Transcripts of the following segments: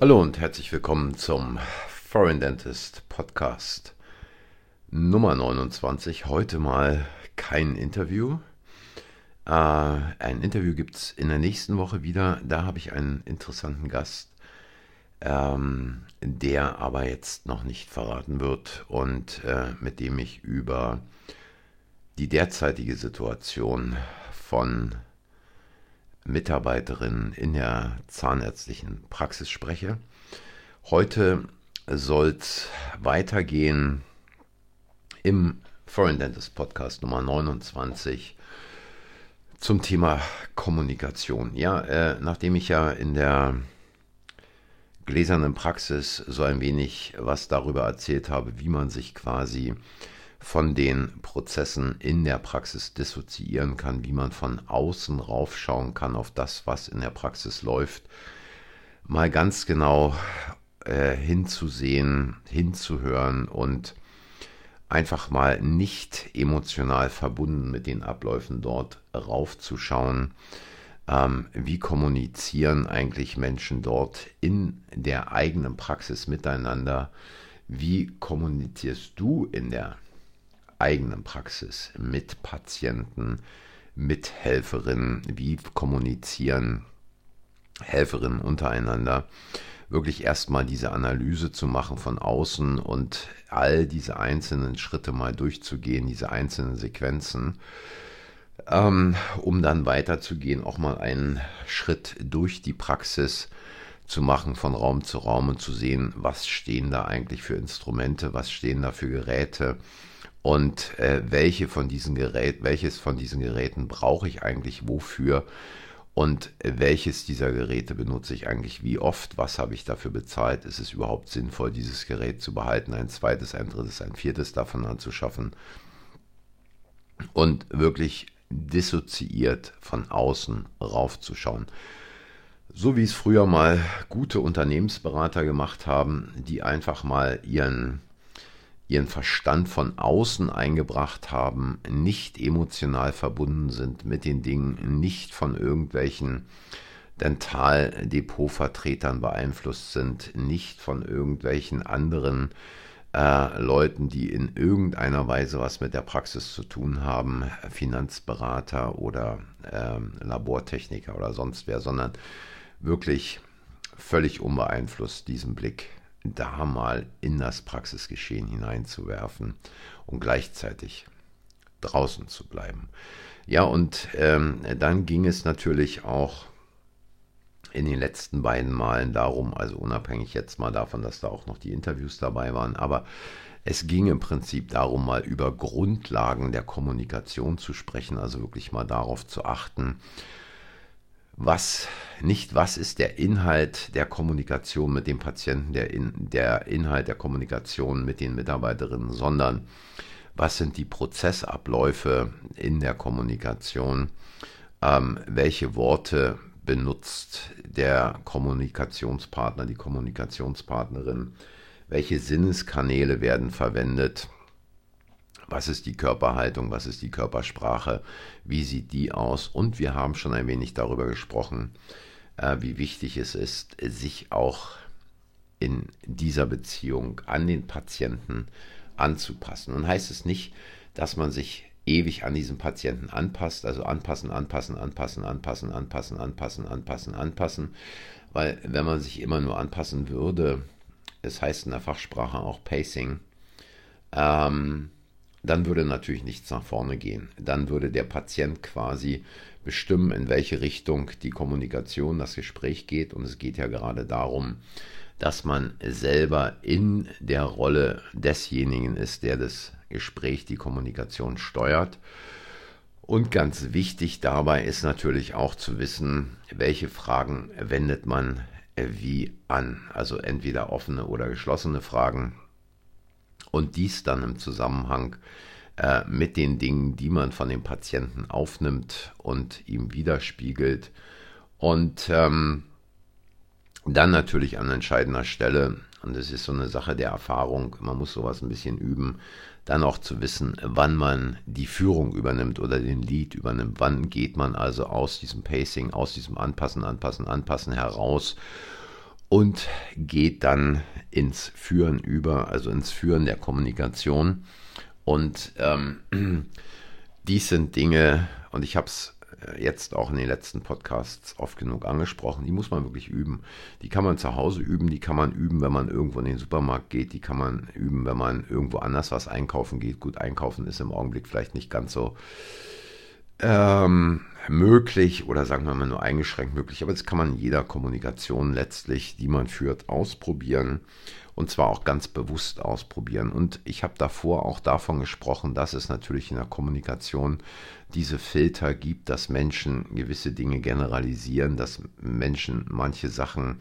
Hallo und herzlich willkommen zum Foreign Dentist Podcast Nummer 29. Heute mal kein Interview. Äh, ein Interview gibt es in der nächsten Woche wieder. Da habe ich einen interessanten Gast, ähm, der aber jetzt noch nicht verraten wird und äh, mit dem ich über die derzeitige Situation von Mitarbeiterin in der zahnärztlichen Praxis spreche. Heute soll es weitergehen im Foreign Dentist Podcast Nummer 29 zum Thema Kommunikation. Ja, äh, nachdem ich ja in der gläsernen Praxis so ein wenig was darüber erzählt habe, wie man sich quasi von den Prozessen in der Praxis dissoziieren kann, wie man von außen raufschauen kann auf das, was in der Praxis läuft, mal ganz genau äh, hinzusehen, hinzuhören und einfach mal nicht emotional verbunden mit den Abläufen dort raufzuschauen. Ähm, wie kommunizieren eigentlich Menschen dort in der eigenen Praxis miteinander? Wie kommunizierst du in der eigenen Praxis mit Patienten, mit Helferinnen, wie kommunizieren Helferinnen untereinander, wirklich erstmal diese Analyse zu machen von außen und all diese einzelnen Schritte mal durchzugehen, diese einzelnen Sequenzen, ähm, um dann weiterzugehen, auch mal einen Schritt durch die Praxis zu machen, von Raum zu Raum und zu sehen, was stehen da eigentlich für Instrumente, was stehen da für Geräte, und äh, welche von diesen Geräten, welches von diesen Geräten brauche ich eigentlich wofür? Und welches dieser Geräte benutze ich eigentlich wie oft, was habe ich dafür bezahlt, ist es überhaupt sinnvoll, dieses Gerät zu behalten, ein zweites, ein drittes, ein viertes davon anzuschaffen? Und wirklich dissoziiert von außen raufzuschauen. So wie es früher mal gute Unternehmensberater gemacht haben, die einfach mal ihren ihren Verstand von außen eingebracht haben, nicht emotional verbunden sind mit den Dingen, nicht von irgendwelchen Dentaldepotvertretern beeinflusst sind, nicht von irgendwelchen anderen äh, Leuten, die in irgendeiner Weise was mit der Praxis zu tun haben, Finanzberater oder äh, Labortechniker oder sonst wer, sondern wirklich völlig unbeeinflusst diesen Blick da mal in das Praxisgeschehen hineinzuwerfen und gleichzeitig draußen zu bleiben. Ja, und ähm, dann ging es natürlich auch in den letzten beiden Malen darum, also unabhängig jetzt mal davon, dass da auch noch die Interviews dabei waren, aber es ging im Prinzip darum, mal über Grundlagen der Kommunikation zu sprechen, also wirklich mal darauf zu achten, was nicht was ist der Inhalt der Kommunikation mit dem Patienten, der, in, der Inhalt der Kommunikation mit den Mitarbeiterinnen, sondern was sind die Prozessabläufe in der Kommunikation, ähm, welche Worte benutzt der Kommunikationspartner, die Kommunikationspartnerin, welche Sinneskanäle werden verwendet was ist die Körperhaltung, was ist die Körpersprache, wie sieht die aus. Und wir haben schon ein wenig darüber gesprochen, äh, wie wichtig es ist, sich auch in dieser Beziehung an den Patienten anzupassen. Und heißt es nicht, dass man sich ewig an diesen Patienten anpasst, also anpassen, anpassen, anpassen, anpassen, anpassen, anpassen, anpassen, anpassen, weil wenn man sich immer nur anpassen würde, es heißt in der Fachsprache auch Pacing, ähm, dann würde natürlich nichts nach vorne gehen. Dann würde der Patient quasi bestimmen, in welche Richtung die Kommunikation, das Gespräch geht. Und es geht ja gerade darum, dass man selber in der Rolle desjenigen ist, der das Gespräch, die Kommunikation steuert. Und ganz wichtig dabei ist natürlich auch zu wissen, welche Fragen wendet man wie an. Also entweder offene oder geschlossene Fragen und dies dann im Zusammenhang äh, mit den Dingen, die man von dem Patienten aufnimmt und ihm widerspiegelt. Und ähm, dann natürlich an entscheidender Stelle, und das ist so eine Sache der Erfahrung, man muss sowas ein bisschen üben, dann auch zu wissen, wann man die Führung übernimmt oder den Lead übernimmt. Wann geht man also aus diesem Pacing, aus diesem Anpassen, Anpassen, Anpassen heraus und geht dann ins Führen über, also ins Führen der Kommunikation. Und ähm, dies sind Dinge, und ich habe es äh, jetzt auch in den letzten Podcasts oft genug angesprochen, die muss man wirklich üben. Die kann man zu Hause üben, die kann man üben, wenn man irgendwo in den Supermarkt geht, die kann man üben, wenn man irgendwo anders was einkaufen geht. Gut, einkaufen ist im Augenblick vielleicht nicht ganz so ähm, möglich oder sagen wir mal nur eingeschränkt möglich, aber das kann man in jeder Kommunikation letztlich, die man führt, ausprobieren und zwar auch ganz bewusst ausprobieren. Und ich habe davor auch davon gesprochen, dass es natürlich in der Kommunikation diese Filter gibt, dass Menschen gewisse Dinge generalisieren, dass Menschen manche Sachen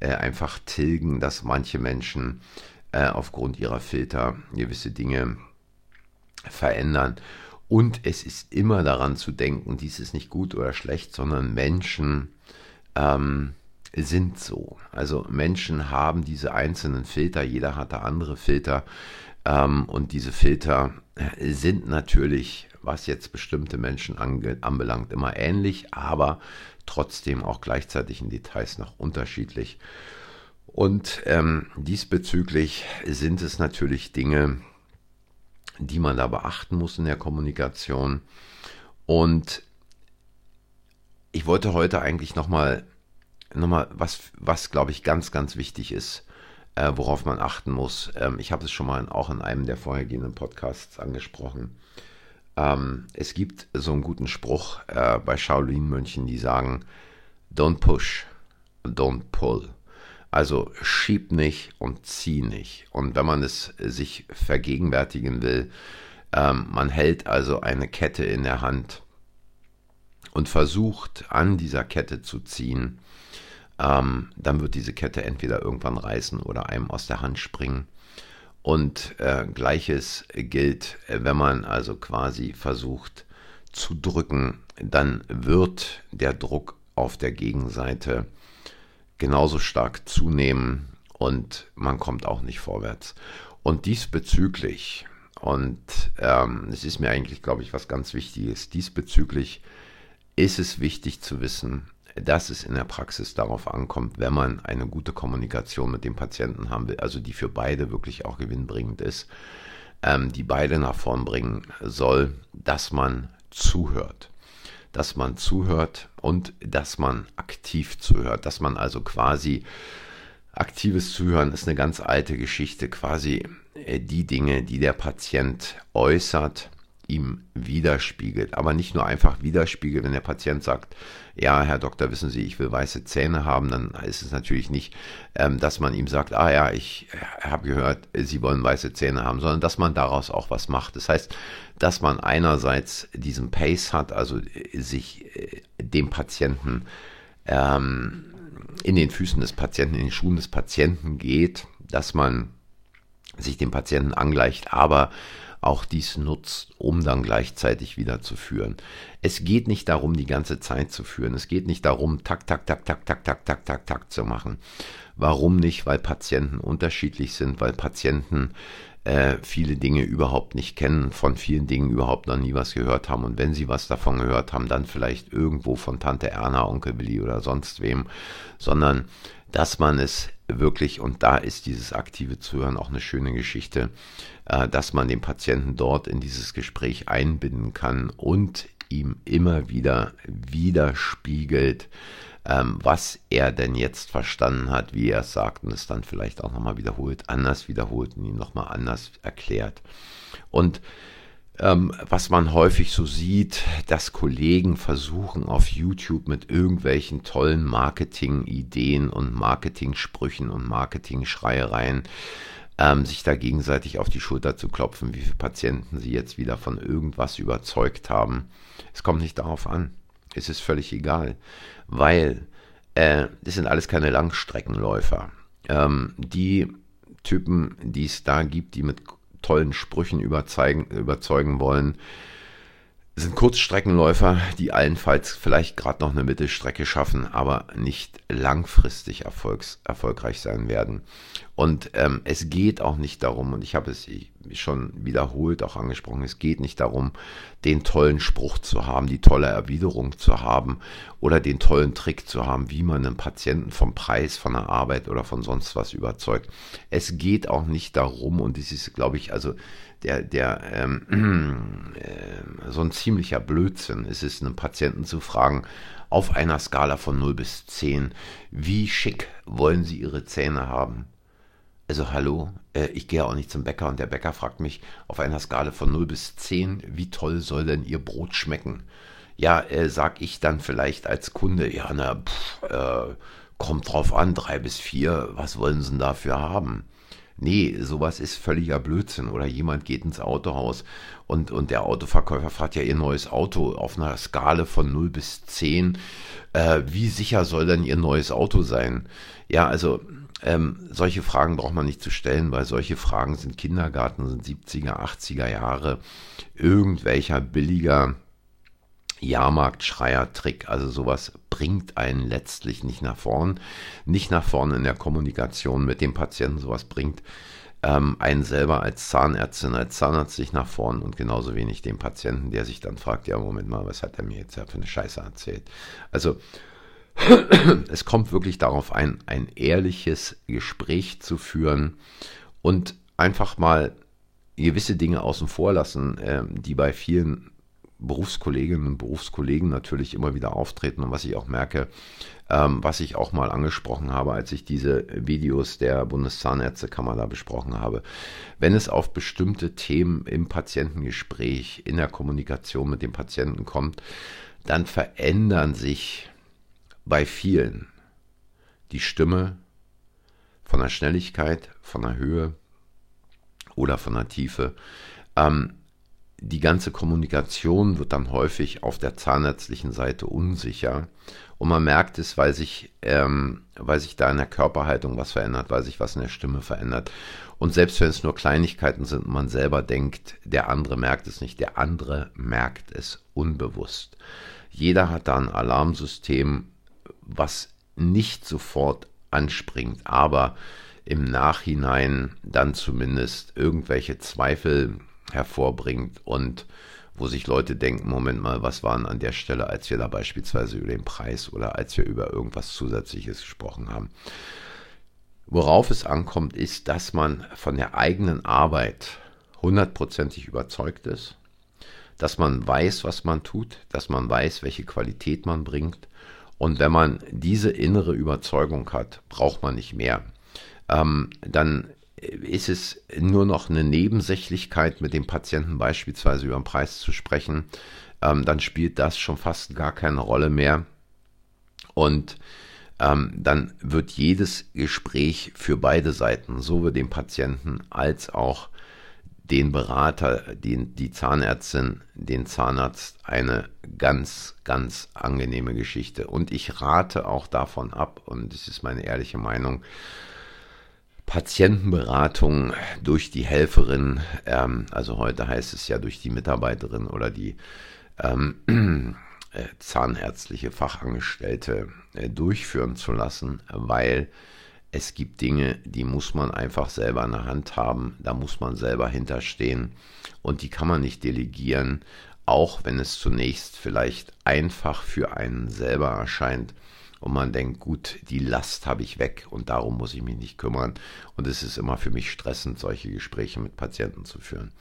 äh, einfach tilgen, dass manche Menschen äh, aufgrund ihrer Filter gewisse Dinge verändern. Und es ist immer daran zu denken, dies ist nicht gut oder schlecht, sondern Menschen ähm, sind so. Also Menschen haben diese einzelnen Filter, jeder hat da andere Filter. Ähm, und diese Filter sind natürlich, was jetzt bestimmte Menschen anbelangt, immer ähnlich, aber trotzdem auch gleichzeitig in Details noch unterschiedlich. Und ähm, diesbezüglich sind es natürlich Dinge, die man da beachten muss in der Kommunikation. Und ich wollte heute eigentlich nochmal noch mal was, was glaube ich ganz, ganz wichtig ist, äh, worauf man achten muss. Ähm, ich habe es schon mal auch in einem der vorhergehenden Podcasts angesprochen. Ähm, es gibt so einen guten Spruch äh, bei Shaolin-Mönchen, die sagen, don't push, don't pull. Also schieb nicht und zieh nicht. Und wenn man es sich vergegenwärtigen will, ähm, man hält also eine Kette in der Hand und versucht an dieser Kette zu ziehen, ähm, dann wird diese Kette entweder irgendwann reißen oder einem aus der Hand springen. Und äh, gleiches gilt, wenn man also quasi versucht zu drücken, dann wird der Druck auf der Gegenseite genauso stark zunehmen und man kommt auch nicht vorwärts. Und diesbezüglich, und ähm, es ist mir eigentlich, glaube ich, was ganz Wichtiges, diesbezüglich ist es wichtig zu wissen, dass es in der Praxis darauf ankommt, wenn man eine gute Kommunikation mit dem Patienten haben will, also die für beide wirklich auch gewinnbringend ist, ähm, die beide nach vorn bringen soll, dass man zuhört dass man zuhört und dass man aktiv zuhört, dass man also quasi aktives Zuhören ist eine ganz alte Geschichte, quasi äh, die Dinge, die der Patient äußert, ihm widerspiegelt. Aber nicht nur einfach widerspiegelt, wenn der Patient sagt, ja, Herr Doktor, wissen Sie, ich will weiße Zähne haben, dann ist es natürlich nicht, ähm, dass man ihm sagt, ah ja, ich habe gehört, Sie wollen weiße Zähne haben, sondern dass man daraus auch was macht. Das heißt, dass man einerseits diesen Pace hat, also äh, sich äh, dem Patienten ähm, in den Füßen des Patienten, in den Schuhen des Patienten geht, dass man sich dem Patienten angleicht, aber auch dies nutzt, um dann gleichzeitig wieder zu führen. Es geht nicht darum, die ganze Zeit zu führen. Es geht nicht darum, tak, tak, tak, tak, tak, tak, tak, tak, tak zu machen. Warum nicht? Weil Patienten unterschiedlich sind, weil Patienten äh, viele Dinge überhaupt nicht kennen, von vielen Dingen überhaupt noch nie was gehört haben. Und wenn sie was davon gehört haben, dann vielleicht irgendwo von Tante Erna, Onkel Willi oder sonst wem, sondern dass man es wirklich, und da ist dieses aktive Zuhören auch eine schöne Geschichte, äh, dass man den Patienten dort in dieses Gespräch einbinden kann und ihm immer wieder widerspiegelt, ähm, was er denn jetzt verstanden hat, wie er es sagt und es dann vielleicht auch nochmal wiederholt, anders wiederholt und ihm nochmal anders erklärt. Und ähm, was man häufig so sieht, dass Kollegen versuchen auf YouTube mit irgendwelchen tollen Marketing-Ideen und Marketing-Sprüchen und Marketing-Schreiereien ähm, sich da gegenseitig auf die Schulter zu klopfen, wie viele Patienten sie jetzt wieder von irgendwas überzeugt haben. Es kommt nicht darauf an. Es ist völlig egal, weil äh, das sind alles keine Langstreckenläufer. Ähm, die Typen, die es da gibt, die mit tollen Sprüchen überzeugen, wollen, sind Kurzstreckenläufer, die allenfalls vielleicht gerade noch eine Mittelstrecke schaffen, aber nicht langfristig erfolgs, erfolgreich sein werden. Und ähm, es geht auch nicht darum, und ich habe es, ich schon wiederholt auch angesprochen, es geht nicht darum, den tollen Spruch zu haben, die tolle Erwiderung zu haben oder den tollen Trick zu haben, wie man einen Patienten vom Preis, von der Arbeit oder von sonst was überzeugt. Es geht auch nicht darum, und das ist, glaube ich, also der, der ähm, äh, so ein ziemlicher Blödsinn. Es ist einem Patienten zu fragen, auf einer Skala von 0 bis 10, wie schick wollen Sie Ihre Zähne haben? Also hallo, äh, ich gehe auch nicht zum Bäcker und der Bäcker fragt mich auf einer Skala von 0 bis 10, wie toll soll denn Ihr Brot schmecken? Ja, äh, sag ich dann vielleicht als Kunde, ja, na, pff, äh, kommt drauf an, 3 bis 4, was wollen Sie denn dafür haben? Nee, sowas ist völliger Blödsinn. Oder jemand geht ins Autohaus und, und der Autoverkäufer fragt ja ihr neues Auto auf einer Skala von 0 bis 10. Äh, wie sicher soll denn ihr neues Auto sein? Ja, also ähm, solche Fragen braucht man nicht zu stellen, weil solche Fragen sind Kindergarten, sind 70er, 80er Jahre, irgendwelcher billiger Jahrmarktschreier-Trick. Also sowas bringt einen letztlich nicht nach vorn, nicht nach vorn in der Kommunikation mit dem Patienten. Sowas bringt ähm, einen selber als Zahnärztin, als Zahnarzt sich nach vorn und genauso wenig den Patienten, der sich dann fragt, ja, Moment mal, was hat er mir jetzt für eine Scheiße erzählt? Also es kommt wirklich darauf ein, ein ehrliches Gespräch zu führen und einfach mal gewisse Dinge außen vor lassen, äh, die bei vielen Berufskolleginnen und Berufskollegen natürlich immer wieder auftreten und was ich auch merke, ähm, was ich auch mal angesprochen habe, als ich diese Videos der Bundeszahnärztekammer da besprochen habe. Wenn es auf bestimmte Themen im Patientengespräch, in der Kommunikation mit dem Patienten kommt, dann verändern sich bei vielen die Stimme von der Schnelligkeit, von der Höhe oder von der Tiefe. Ähm, die ganze Kommunikation wird dann häufig auf der zahnärztlichen Seite unsicher. Und man merkt es, weil sich, ähm, weil sich da in der Körperhaltung was verändert, weil sich was in der Stimme verändert. Und selbst wenn es nur Kleinigkeiten sind und man selber denkt, der andere merkt es nicht, der andere merkt es unbewusst. Jeder hat da ein Alarmsystem, was nicht sofort anspringt, aber im Nachhinein dann zumindest irgendwelche Zweifel hervorbringt und wo sich Leute denken, Moment mal, was waren an der Stelle, als wir da beispielsweise über den Preis oder als wir über irgendwas Zusätzliches gesprochen haben. Worauf es ankommt, ist, dass man von der eigenen Arbeit hundertprozentig überzeugt ist, dass man weiß, was man tut, dass man weiß, welche Qualität man bringt. Und wenn man diese innere Überzeugung hat, braucht man nicht mehr. Ähm, dann ist es nur noch eine Nebensächlichkeit, mit dem Patienten beispielsweise über den Preis zu sprechen, ähm, dann spielt das schon fast gar keine Rolle mehr. Und ähm, dann wird jedes Gespräch für beide Seiten, sowohl den Patienten als auch den Berater, den, die Zahnärztin, den Zahnarzt, eine ganz, ganz angenehme Geschichte. Und ich rate auch davon ab, und das ist meine ehrliche Meinung, Patientenberatung durch die Helferin, ähm, also heute heißt es ja durch die Mitarbeiterin oder die ähm, äh, zahnärztliche Fachangestellte äh, durchführen zu lassen, weil es gibt Dinge, die muss man einfach selber in der Hand haben, da muss man selber hinterstehen und die kann man nicht delegieren, auch wenn es zunächst vielleicht einfach für einen selber erscheint und man denkt, gut, die Last habe ich weg und darum muss ich mich nicht kümmern. Und es ist immer für mich stressend, solche Gespräche mit Patienten zu führen.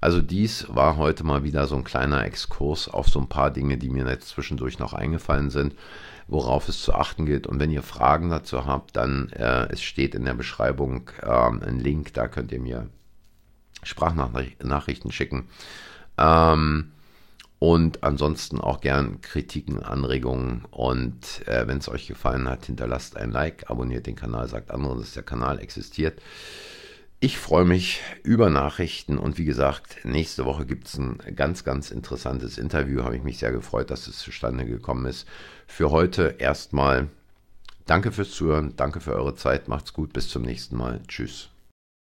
Also dies war heute mal wieder so ein kleiner Exkurs auf so ein paar Dinge, die mir jetzt zwischendurch noch eingefallen sind, worauf es zu achten gilt. Und wenn ihr Fragen dazu habt, dann äh, es steht in der Beschreibung äh, ein Link, da könnt ihr mir Sprachnachrichten schicken. Ähm, und ansonsten auch gern Kritiken, Anregungen. Und äh, wenn es euch gefallen hat, hinterlasst ein Like, abonniert den Kanal, sagt anderen, dass der Kanal existiert. Ich freue mich über Nachrichten und wie gesagt, nächste Woche gibt es ein ganz, ganz interessantes Interview. Habe ich mich sehr gefreut, dass es zustande gekommen ist. Für heute erstmal danke fürs Zuhören, danke für eure Zeit, macht's gut, bis zum nächsten Mal. Tschüss.